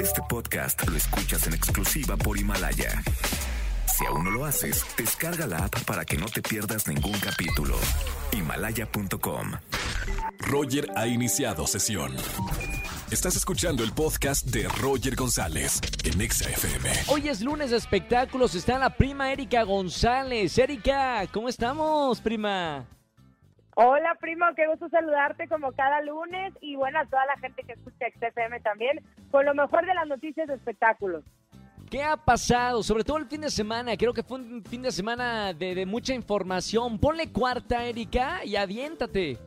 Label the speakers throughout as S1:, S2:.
S1: Este podcast lo escuchas en exclusiva por Himalaya. Si aún no lo haces, descarga la app para que no te pierdas ningún capítulo. Himalaya.com.
S2: Roger ha iniciado sesión. Estás escuchando el podcast de Roger González en Exa FM.
S3: Hoy es lunes de espectáculos, está la prima Erika González. Erika, ¿cómo estamos, prima?
S4: Hola, primo, qué gusto saludarte como cada lunes y bueno, a toda la gente que escucha XFM también, con lo mejor de las noticias de espectáculos.
S3: ¿Qué ha pasado? Sobre todo el fin de semana, creo que fue un fin de semana de, de mucha información. Ponle cuarta, Erika, y aviéntate.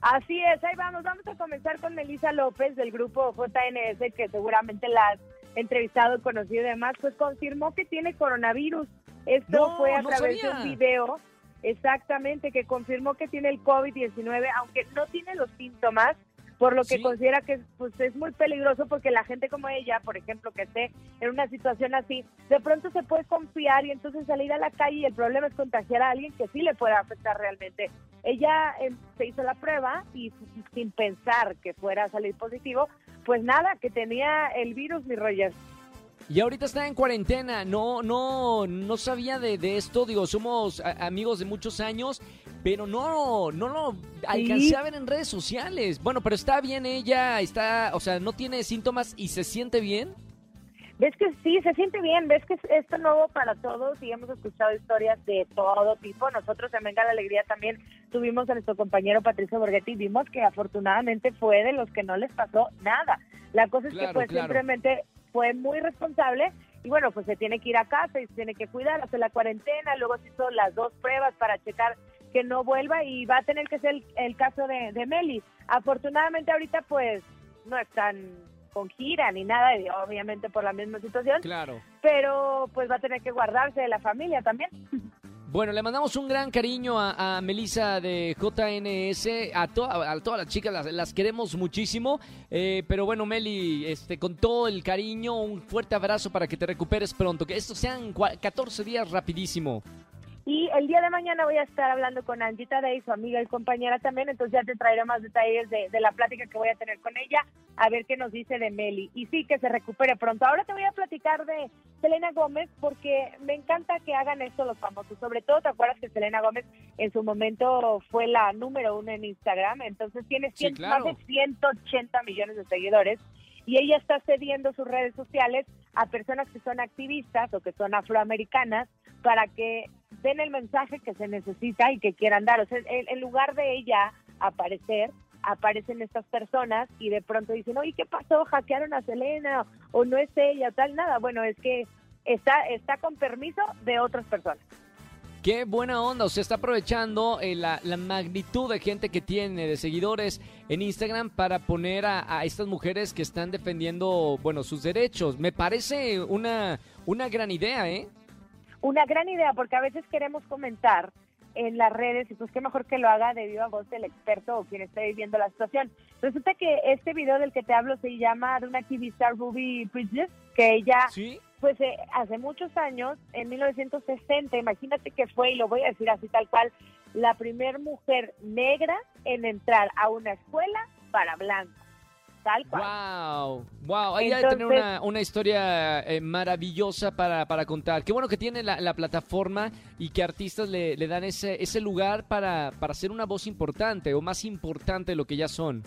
S4: Así es, ahí vamos. Vamos a comenzar con Melissa López del grupo JNS, que seguramente la has entrevistado, conocido y demás, pues confirmó que tiene coronavirus. Esto
S3: No,
S4: fue a
S3: no
S4: través de un video, exactamente, que confirmó que tiene el COVID-19, aunque no tiene los síntomas, por lo que
S3: Sí.
S4: considera que pues, es muy peligroso porque la gente como ella, por ejemplo, que esté en una situación así, de pronto se puede confiar y entonces salir a la calle y el problema es contagiar a alguien que sí le puede afectar realmente. Ella eh, se hizo la prueba y sin pensar que fuera a salir positivo, pues nada, que tenía el virus, mi Roger.
S3: Y ahorita está en cuarentena, no, no, no sabía de, de esto, digo, somos amigos de muchos años, pero no, no lo alcancé a ver en redes sociales. Bueno, pero está bien ella, está, o sea, no tiene síntomas y se siente bien.
S4: Ves que sí, se siente bien, ves que es esto nuevo para todos y hemos escuchado historias de todo tipo. Nosotros en Venga la Alegría también tuvimos a nuestro compañero Patricio Borghetti y vimos que afortunadamente fue de los que no les pasó nada. La cosa es
S3: Claro,
S4: que pues
S3: claro.
S4: simplemente fue muy responsable y bueno, pues se tiene que ir a casa y se tiene que cuidar, hacer la cuarentena, luego se hizo las dos pruebas para checar que no vuelva y va a tener que ser el, el caso de, de Meli. Afortunadamente ahorita pues no están con gira ni nada, y obviamente por la misma situación,
S3: Claro.
S4: pero pues va a tener que guardarse de la familia también.
S3: Bueno, le mandamos un gran cariño a, Melissa de JNS, a, to- a todas las chicas, las, queremos muchísimo. Eh, pero bueno, Meli, este, con todo el cariño, un fuerte abrazo para que te recuperes pronto. Que estos sean cua- 14 días rapidísimo.
S4: Y el día de mañana voy a estar hablando con Angita Day, su amiga y compañera también, entonces ya te traeré más detalles de, de la plática que voy a tener con ella, a ver qué nos dice de Meli. Y sí, que se recupere pronto. Ahora te voy a platicar de Selena Gómez porque me encanta que hagan esto los famosos. Sobre todo, ¿te acuerdas que Selena Gómez en su momento fue la número uno en Instagram? Entonces tiene
S3: Sí,
S4: cien-
S3: claro.
S4: más de 180 millones de seguidores y ella está cediendo sus redes sociales a personas que son activistas o que son afroamericanas para que den el mensaje que se necesita y que quieran dar. O sea, en, en lugar de ella aparecer, aparecen estas personas y de pronto dicen, oye, ¿qué pasó? ¿Hackearon a Selena? ¿O no es ella? Tal, nada. Bueno, es que está, está con permiso de otras personas.
S3: Qué buena onda, o sea, está aprovechando eh, la, la magnitud de gente que tiene, de seguidores en Instagram para poner a, a estas mujeres que están defendiendo, bueno, sus derechos. Me parece una, una gran idea, ¿eh?
S4: Una gran idea, porque a veces queremos comentar en las redes y pues qué mejor que lo haga de viva voz del experto o quien esté viviendo la situación. Resulta que este video del que te hablo se llama de una activista Ruby Bridges, que ella
S3: Sí.
S4: pues eh, hace muchos años, en 1960, imagínate que fue, y lo voy a decir así tal cual, la primer mujer negra en entrar a una escuela para blancos. Tal cual.
S3: Wow, wow, ahí hay que tener
S4: Entonces-
S3: una, una historia eh, maravillosa para, para contar. Qué bueno que tiene la, la plataforma y que artistas le, le dan ese, ese lugar para, para ser una voz importante o más importante de lo que ya son.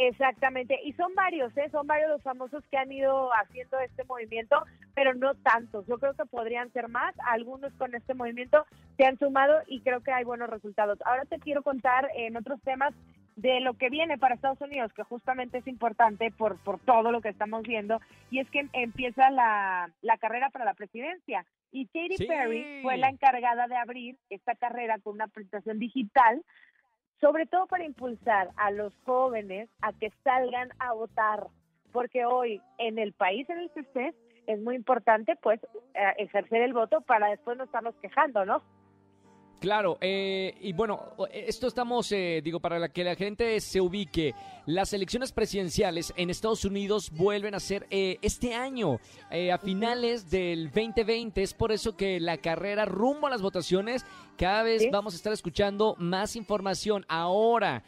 S4: Exactamente, y son varios, ¿eh? son varios los famosos que han ido haciendo este movimiento, pero no tantos. Yo creo que podrían ser más. Algunos con este movimiento se han sumado y creo que hay buenos resultados. Ahora te quiero contar en otros temas de lo que viene para Estados Unidos, que justamente es importante por, por todo lo que estamos viendo, y es que empieza la, la carrera para la presidencia. Y Katy
S3: Sí.
S4: Perry fue la encargada de abrir esta carrera con una presentación digital sobre todo para impulsar a los jóvenes a que salgan a votar, porque hoy en el país en el que estés es muy importante pues eh, ejercer el voto para después no estarnos quejando, ¿no?
S3: Claro, eh, y bueno, esto estamos, eh, digo, para que la gente se ubique, las elecciones presidenciales en Estados Unidos vuelven a ser eh, este año, a finales del 2020, es por eso que la carrera rumbo a las votaciones, cada vez vamos a estar escuchando más información. Ahora,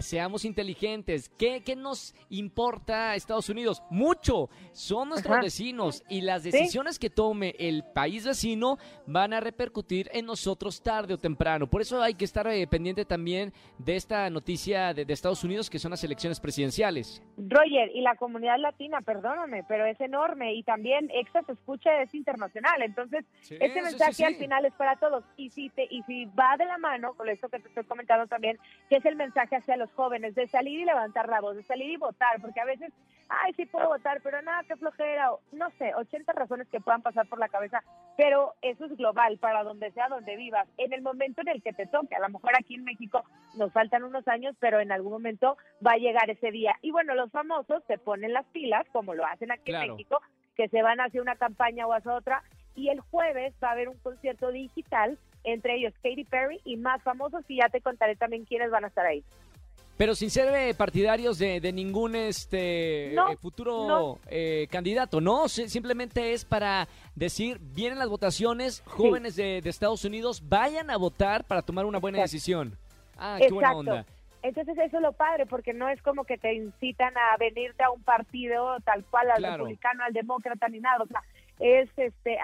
S3: seamos inteligentes, ¿Qué, ¿qué, nos importa a Estados Unidos? Mucho, son nuestros vecinos y las decisiones que tome el país vecino van a repercutir en nosotros tarde o temprano. Por eso hay que estar eh, pendiente también de esta noticia de, Estados Unidos, que son las elecciones presidenciales.
S4: Roger, y la comunidad latina, perdóname, pero es enorme y también EXA se escucha, es internacional. Entonces, este mensaje al final es para todos. Y si, te, y si va de la mano con esto que te estoy comentando también, que es el mensaje hacia los jóvenes, de salir y levantar la voz, de salir y votar, porque a veces, ay, sí puedo votar, pero nada, qué flojera, o, no sé, 80 razones que puedan pasar por la cabeza, pero eso es global, para donde sea, donde viva en el momento en el que te toque. A lo mejor aquí en México nos faltan unos años, pero en algún momento va a llegar ese día. Y bueno, los famosos se ponen las pilas, como lo hacen aquí en México, que se van hacia una campaña o hacia otra. Y el jueves va a haber un concierto digital, entre ellos Katy Perry y más famosos, y ya te contaré también quiénes van a estar ahí.
S3: Pero sin ser eh, partidarios de, ningún este eh, futuro eh, candidato, ¿no? simplemente es para decir, vienen las votaciones, jóvenes de, Estados Unidos, vayan a votar para tomar una buena decisión. Ah, qué buena onda.
S4: Entonces eso es lo padre, porque no es como que te incitan a venirte a un partido tal cual, al republicano, al demócrata, ni nada. O sea, es este,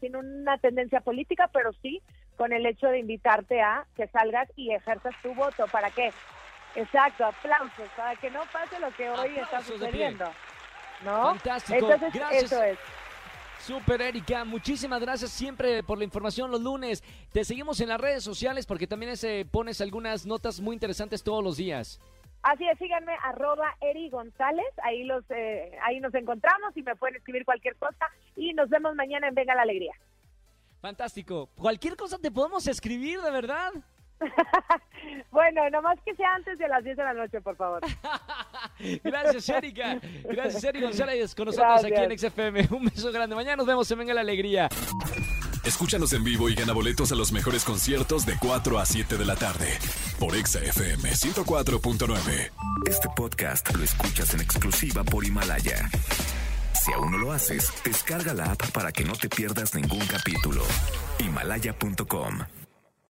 S4: sin una tendencia política, pero sí con el hecho de invitarte a que salgas y ejerzas tu voto. ¿Para qué? Exacto, aplausos para que no pase lo que hoy está sucediendo. ¿No?
S3: Fantástico. gracias. Eso es. Super Erika, muchísimas gracias siempre por la información los lunes. Te seguimos en las redes sociales porque también ese, pones algunas notas muy interesantes todos los días.
S4: Así es, síganme, arroba Eri González, ahí, los, eh, ahí nos encontramos y me pueden escribir cualquier cosa y nos vemos mañana en Venga la Alegría.
S3: Fantástico. Cualquier cosa te podemos escribir, de verdad.
S4: bueno, nomás que sea antes de las 10 de la noche, por favor.
S3: Gracias, Erika. Gracias, Erika González, con nosotros aquí en XFM. Un beso grande. Mañana nos vemos en Venga la Alegría.
S2: Escúchanos en vivo y gana boletos a los mejores conciertos de 4 a 7 de la tarde por XFM 104.9.
S1: Este podcast lo escuchas en exclusiva por Himalaya. Si aún no lo haces, descarga la app para que no te pierdas ningún capítulo. Himalaya.com